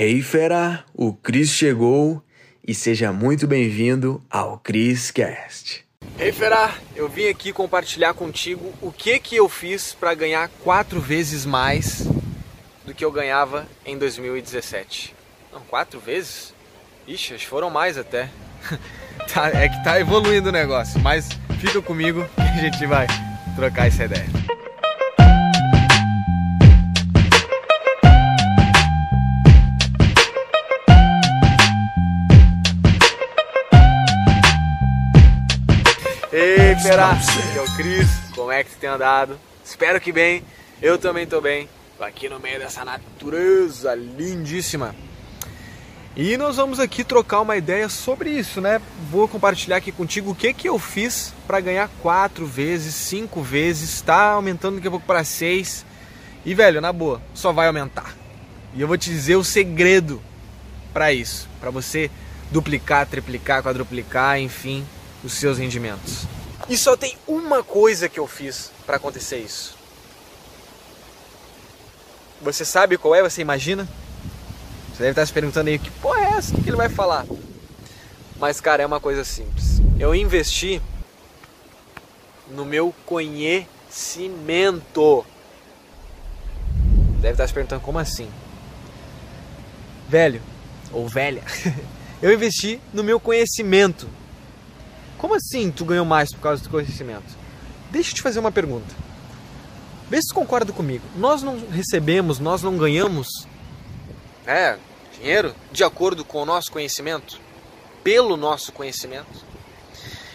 Hey fera, o Cris chegou e seja muito bem-vindo ao Cris Cast. Hey fera, eu vim aqui compartilhar contigo o que que eu fiz para ganhar quatro vezes mais do que eu ganhava em 2017. Não, quatro vezes? Ixi, foram mais até. tá, é que tá evoluindo o negócio, mas fica comigo que a gente vai trocar essa ideia. Ei, Pera, aqui é o Cris, como é que você tem andado? Espero que bem, eu também tô bem, tô aqui no meio dessa natureza lindíssima. E nós vamos aqui trocar uma ideia sobre isso, né? Vou compartilhar aqui contigo o que que eu fiz para ganhar quatro vezes, cinco vezes, tá aumentando daqui a pouco para seis. E velho, na boa, só vai aumentar. E eu vou te dizer o segredo para isso, para você duplicar, triplicar, quadruplicar, enfim, os seus rendimentos. E só tem uma coisa que eu fiz para acontecer isso. Você sabe qual é? Você imagina? Você deve estar se perguntando aí que porra é essa? O que ele vai falar? Mas cara, é uma coisa simples. Eu investi no meu conhecimento. Deve estar se perguntando como assim? Velho ou velha. Eu investi no meu conhecimento. Como assim tu ganhou mais por causa do conhecimento? Deixa eu te fazer uma pergunta. Vê se tu concorda comigo. Nós não recebemos, nós não ganhamos é, dinheiro de acordo com o nosso conhecimento, pelo nosso conhecimento.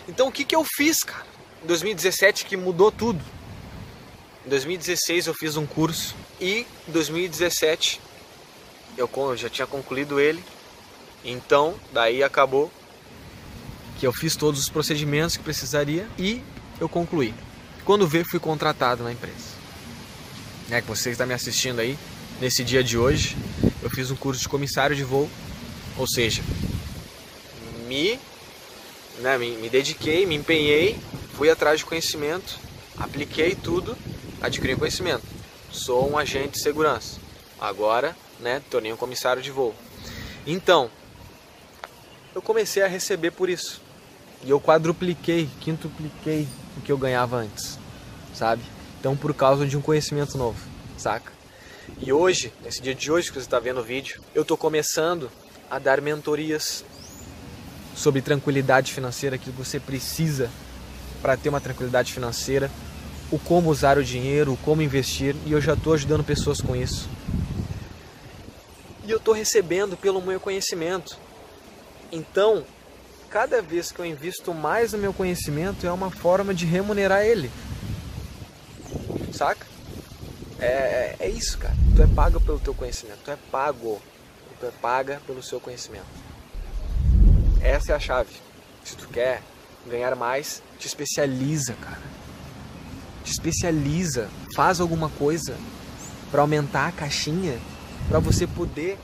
Então o que, que eu fiz, cara? Em 2017 que mudou tudo. Em 2016 eu fiz um curso e em 2017 eu já tinha concluído ele. Então, daí acabou que eu fiz todos os procedimentos que precisaria e eu concluí. Quando vê, fui contratado na empresa. É que você está me assistindo aí nesse dia de hoje, eu fiz um curso de comissário de voo, ou seja, me, né, me, me dediquei, me empenhei, fui atrás de conhecimento, apliquei tudo, adquiri conhecimento. Sou um agente de segurança. Agora, né, tornei um comissário de voo. Então, eu comecei a receber por isso. E eu quadrupliquei, quintupliquei o que eu ganhava antes, sabe? Então, por causa de um conhecimento novo, saca? E hoje, nesse dia de hoje que você está vendo o vídeo, eu estou começando a dar mentorias sobre tranquilidade financeira que você precisa para ter uma tranquilidade financeira, o como usar o dinheiro, o como investir, e eu já estou ajudando pessoas com isso. E eu estou recebendo pelo meu conhecimento. Então, cada vez que eu invisto mais no meu conhecimento é uma forma de remunerar ele. Saca? É, é, é isso, cara. Tu é pago pelo teu conhecimento. Tu é pago. Tu é paga pelo seu conhecimento. Essa é a chave. Se tu quer ganhar mais, te especializa, cara. Te especializa. Faz alguma coisa para aumentar a caixinha, para você poder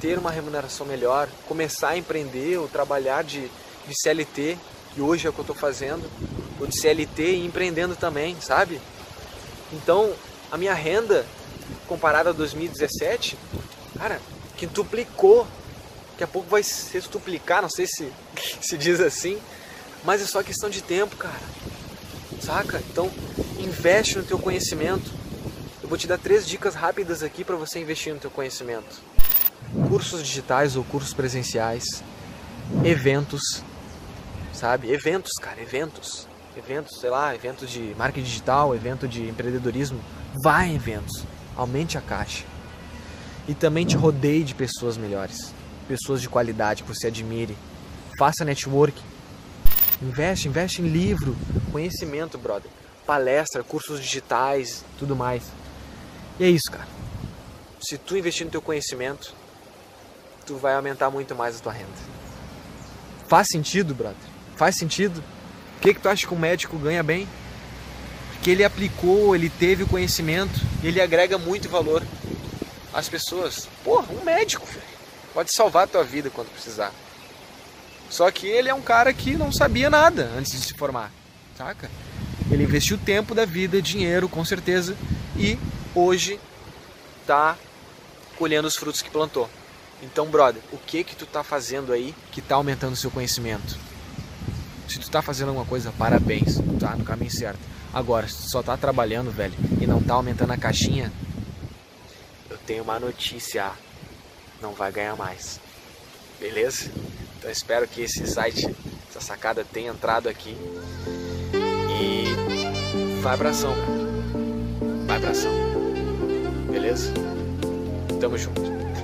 ter uma remuneração melhor, começar a empreender ou trabalhar de, de CLT, que hoje é o que eu estou fazendo, ou de CLT e empreendendo também, sabe? Então, a minha renda, comparada a 2017, cara, quintuplicou. Daqui a pouco vai se duplicar, não sei se se diz assim, mas é só questão de tempo, cara. Saca? Então, investe no teu conhecimento. Eu vou te dar três dicas rápidas aqui para você investir no teu conhecimento cursos digitais ou cursos presenciais, eventos, sabe? Eventos, cara, eventos. Eventos, sei lá, eventos de marketing digital, evento de empreendedorismo. Vai em eventos, aumente a caixa. E também te rodeie de pessoas melhores, pessoas de qualidade que você admire. Faça networking. Investe, investe em livro, conhecimento, brother. Palestra, cursos digitais, tudo mais. E é isso, cara. Se tu investir no teu conhecimento, tu vai aumentar muito mais a tua renda. Faz sentido, brother? Faz sentido? O que, que tu acha que um médico ganha bem? Que ele aplicou, ele teve o conhecimento, ele agrega muito valor às pessoas. Porra, um médico. Pode salvar a tua vida quando precisar. Só que ele é um cara que não sabia nada antes de se formar, saca? Ele investiu tempo da vida, dinheiro, com certeza, e hoje tá colhendo os frutos que plantou. Então, brother, o que que tu tá fazendo aí que tá aumentando o seu conhecimento? Se tu tá fazendo alguma coisa, parabéns, tá no caminho certo. Agora, se tu só tá trabalhando, velho, e não tá aumentando a caixinha, eu tenho uma notícia, não vai ganhar mais. Beleza? Então espero que esse site, essa sacada tenha entrado aqui. E vai pra ação, cara. Vai pra ação. Beleza? Tamo junto.